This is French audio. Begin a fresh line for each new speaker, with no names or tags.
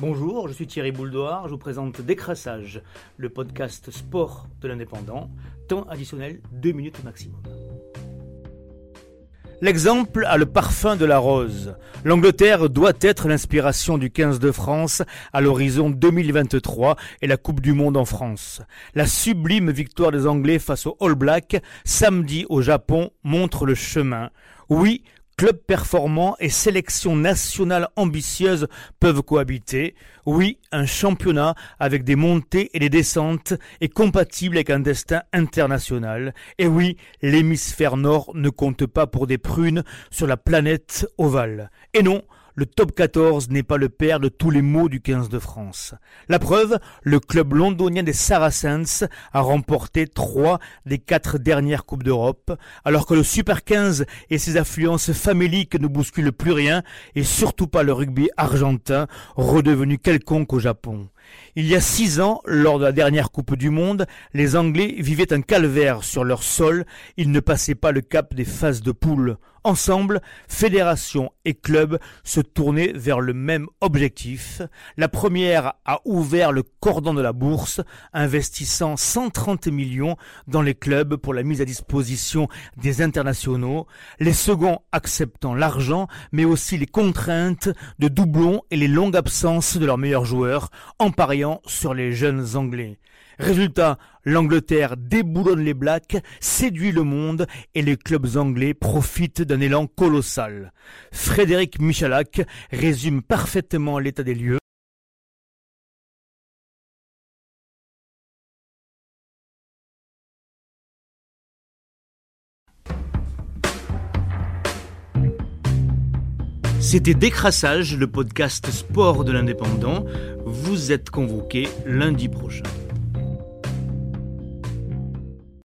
Bonjour, je suis Thierry Bouldoir, je vous présente Décrassage, le podcast sport de l'indépendant, temps additionnel 2 minutes maximum. L'exemple a le parfum de la rose. L'Angleterre doit être l'inspiration du 15 de France à l'horizon 2023 et la Coupe du Monde en France. La sublime victoire des Anglais face aux All Blacks samedi au Japon montre le chemin. Oui, Club performant et sélection nationale ambitieuse peuvent cohabiter. Oui, un championnat avec des montées et des descentes est compatible avec un destin international. Et oui, l'hémisphère nord ne compte pas pour des prunes sur la planète ovale. Et non, le top 14 n'est pas le père de tous les maux du 15 de France. La preuve, le club londonien des Saracens a remporté trois des quatre dernières Coupes d'Europe, alors que le Super 15 et ses affluences faméliques ne bousculent plus rien, et surtout pas le rugby argentin, redevenu quelconque au Japon. Il y a six ans, lors de la dernière Coupe du Monde, les Anglais vivaient un calvaire sur leur sol, ils ne passaient pas le cap des phases de poule. Ensemble, fédération et club se tournaient vers le même objectif. La première a ouvert le cordon de la bourse, investissant 130 millions dans les clubs pour la mise à disposition des internationaux, les seconds acceptant l'argent, mais aussi les contraintes de doublons et les longues absences de leurs meilleurs joueurs, pariant sur les jeunes Anglais. Résultat, l'Angleterre déboulonne les Blacks, séduit le monde et les clubs anglais profitent d'un élan colossal. Frédéric Michalak résume parfaitement l'état des lieux. C'était Décrassage, le podcast sport de l'indépendant. Vous êtes convoqué lundi prochain.